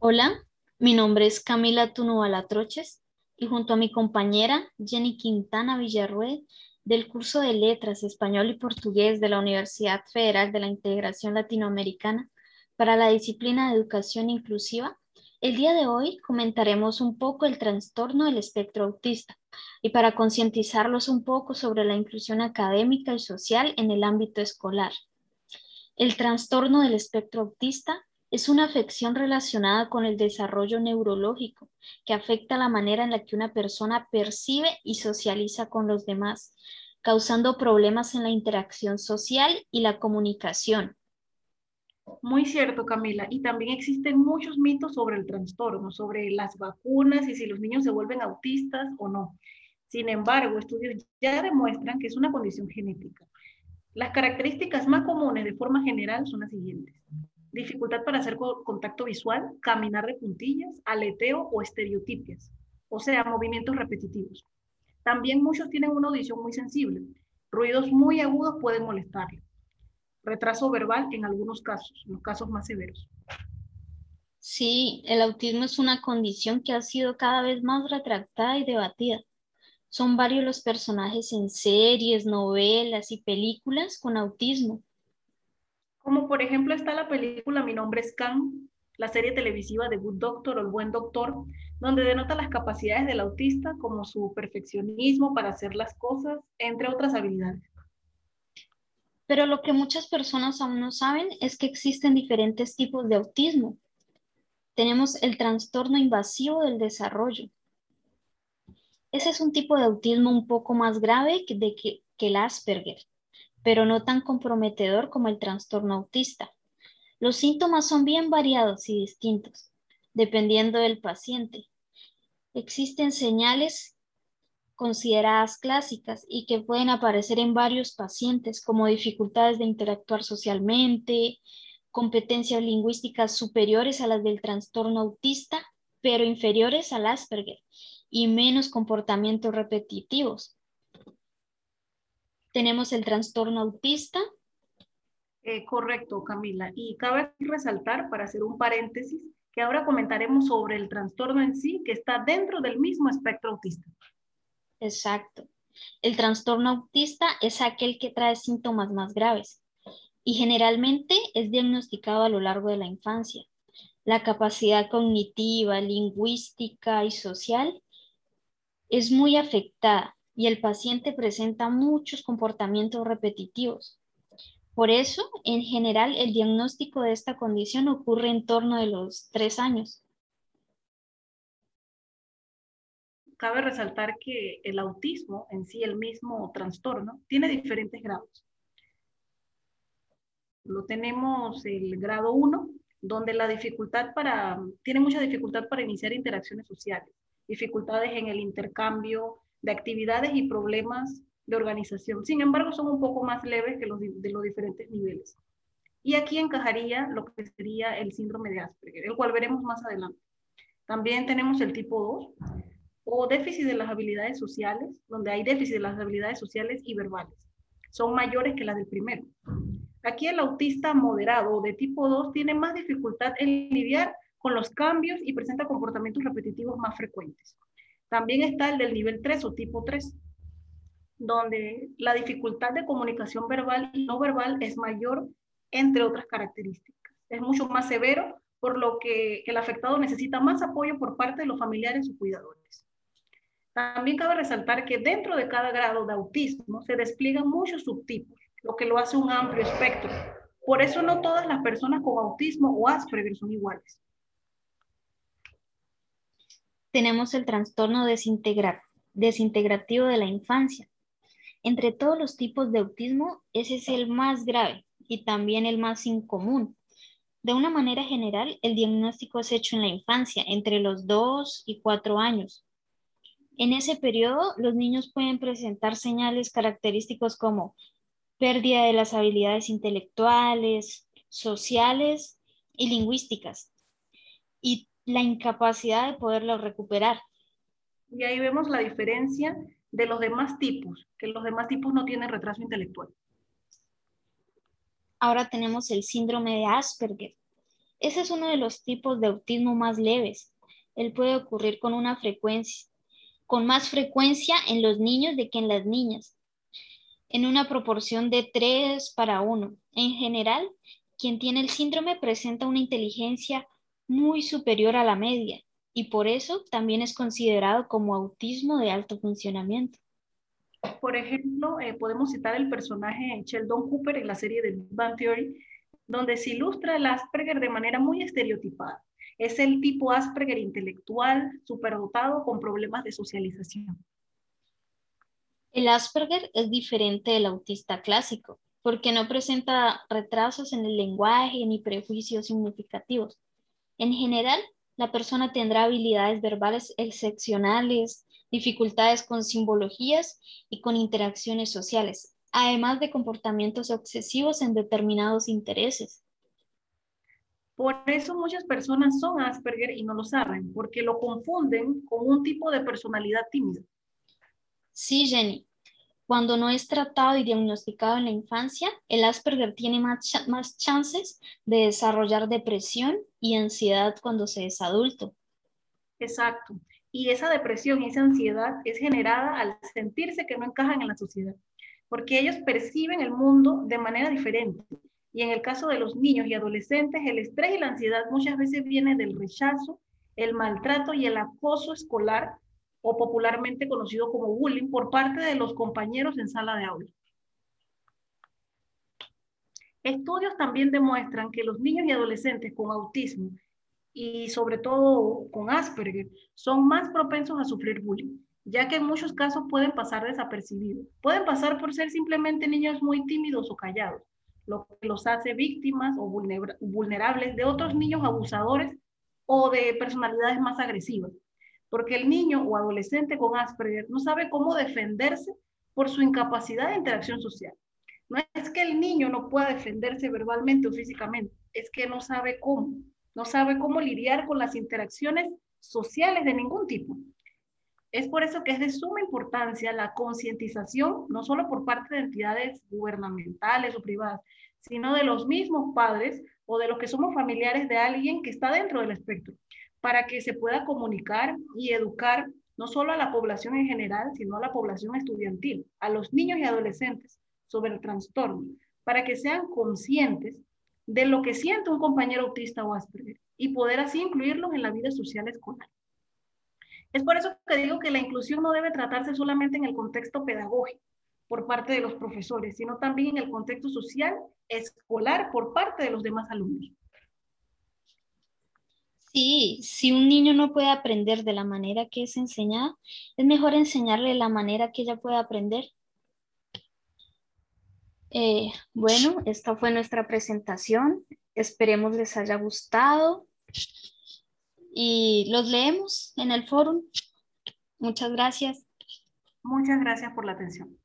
Hola, mi nombre es Camila Tunubala Troches y junto a mi compañera Jenny Quintana Villarruel del curso de Letras Español y Portugués de la Universidad Federal de la Integración Latinoamericana para la disciplina de Educación Inclusiva, el día de hoy comentaremos un poco el trastorno del espectro autista y para concientizarlos un poco sobre la inclusión académica y social en el ámbito escolar. El trastorno del espectro autista es una afección relacionada con el desarrollo neurológico que afecta la manera en la que una persona percibe y socializa con los demás, causando problemas en la interacción social y la comunicación. Muy cierto, Camila. Y también existen muchos mitos sobre el trastorno, sobre las vacunas y si los niños se vuelven autistas o no. Sin embargo, estudios ya demuestran que es una condición genética. Las características más comunes de forma general son las siguientes dificultad para hacer contacto visual, caminar de puntillas, aleteo o estereotipias, o sea, movimientos repetitivos. También muchos tienen una audición muy sensible. Ruidos muy agudos pueden molestarle. Retraso verbal en algunos casos, en los casos más severos. Sí, el autismo es una condición que ha sido cada vez más retractada y debatida. Son varios los personajes en series, novelas y películas con autismo como por ejemplo está la película Mi nombre es Khan, la serie televisiva de Good Doctor o El Buen Doctor, donde denota las capacidades del autista como su perfeccionismo para hacer las cosas, entre otras habilidades. Pero lo que muchas personas aún no saben es que existen diferentes tipos de autismo. Tenemos el trastorno invasivo del desarrollo. Ese es un tipo de autismo un poco más grave que, de que, que el Asperger pero no tan comprometedor como el trastorno autista. Los síntomas son bien variados y distintos, dependiendo del paciente. Existen señales consideradas clásicas y que pueden aparecer en varios pacientes, como dificultades de interactuar socialmente, competencias lingüísticas superiores a las del trastorno autista, pero inferiores al Asperger, y menos comportamientos repetitivos, tenemos el trastorno autista. Eh, correcto, Camila. Y cabe resaltar, para hacer un paréntesis, que ahora comentaremos sobre el trastorno en sí, que está dentro del mismo espectro autista. Exacto. El trastorno autista es aquel que trae síntomas más graves y generalmente es diagnosticado a lo largo de la infancia. La capacidad cognitiva, lingüística y social es muy afectada y el paciente presenta muchos comportamientos repetitivos. Por eso, en general, el diagnóstico de esta condición ocurre en torno de los tres años. Cabe resaltar que el autismo en sí, el mismo trastorno, tiene diferentes grados. Lo tenemos el grado 1, donde la dificultad para, tiene mucha dificultad para iniciar interacciones sociales, dificultades en el intercambio, de actividades y problemas de organización. Sin embargo, son un poco más leves que los de los diferentes niveles. Y aquí encajaría lo que sería el síndrome de Asperger, el cual veremos más adelante. También tenemos el tipo 2 o déficit de las habilidades sociales, donde hay déficit de las habilidades sociales y verbales. Son mayores que las del primero. Aquí el autista moderado de tipo 2 tiene más dificultad en lidiar con los cambios y presenta comportamientos repetitivos más frecuentes. También está el del nivel 3 o tipo 3, donde la dificultad de comunicación verbal y no verbal es mayor, entre otras características. Es mucho más severo, por lo que el afectado necesita más apoyo por parte de los familiares o cuidadores. También cabe resaltar que dentro de cada grado de autismo se despliegan muchos subtipos, lo que lo hace un amplio espectro. Por eso no todas las personas con autismo o Asperger son iguales tenemos el trastorno desintegrativo de la infancia. Entre todos los tipos de autismo, ese es el más grave y también el más incomún. De una manera general, el diagnóstico es hecho en la infancia, entre los 2 y 4 años. En ese periodo, los niños pueden presentar señales característicos como pérdida de las habilidades intelectuales, sociales y lingüísticas. Y la incapacidad de poderlo recuperar. Y ahí vemos la diferencia de los demás tipos, que los demás tipos no tienen retraso intelectual. Ahora tenemos el síndrome de Asperger. Ese es uno de los tipos de autismo más leves. Él puede ocurrir con una frecuencia, con más frecuencia en los niños de que en las niñas, en una proporción de 3 para 1. En general, quien tiene el síndrome presenta una inteligencia muy superior a la media y por eso también es considerado como autismo de alto funcionamiento. Por ejemplo, eh, podemos citar el personaje Sheldon Cooper en la serie de Big Bang Theory, donde se ilustra el Asperger de manera muy estereotipada. Es el tipo Asperger intelectual, superdotado, con problemas de socialización. El Asperger es diferente del autista clásico, porque no presenta retrasos en el lenguaje ni prejuicios significativos. En general, la persona tendrá habilidades verbales excepcionales, dificultades con simbologías y con interacciones sociales, además de comportamientos obsesivos en determinados intereses. Por eso muchas personas son Asperger y no lo saben, porque lo confunden con un tipo de personalidad tímida. Sí, Jenny. Cuando no es tratado y diagnosticado en la infancia, el Asperger tiene más, más chances de desarrollar depresión y ansiedad cuando se es adulto. Exacto. Y esa depresión y esa ansiedad es generada al sentirse que no encajan en la sociedad, porque ellos perciben el mundo de manera diferente. Y en el caso de los niños y adolescentes, el estrés y la ansiedad muchas veces viene del rechazo, el maltrato y el acoso escolar o popularmente conocido como bullying por parte de los compañeros en sala de aula. Estudios también demuestran que los niños y adolescentes con autismo y sobre todo con Asperger son más propensos a sufrir bullying, ya que en muchos casos pueden pasar desapercibidos. Pueden pasar por ser simplemente niños muy tímidos o callados, lo que los hace víctimas o vulnerables de otros niños abusadores o de personalidades más agresivas porque el niño o adolescente con Asperger no sabe cómo defenderse por su incapacidad de interacción social. No es que el niño no pueda defenderse verbalmente o físicamente, es que no sabe cómo, no sabe cómo lidiar con las interacciones sociales de ningún tipo. Es por eso que es de suma importancia la concientización, no solo por parte de entidades gubernamentales o privadas, sino de los mismos padres o de los que somos familiares de alguien que está dentro del espectro para que se pueda comunicar y educar no solo a la población en general, sino a la población estudiantil, a los niños y adolescentes sobre el trastorno, para que sean conscientes de lo que siente un compañero autista o Asperger y poder así incluirlos en la vida social escolar. Es por eso que digo que la inclusión no debe tratarse solamente en el contexto pedagógico por parte de los profesores, sino también en el contexto social escolar por parte de los demás alumnos. Sí, si un niño no puede aprender de la manera que es enseñada, es mejor enseñarle la manera que ella puede aprender. Eh, bueno, esta fue nuestra presentación. Esperemos les haya gustado y los leemos en el foro. Muchas gracias. Muchas gracias por la atención.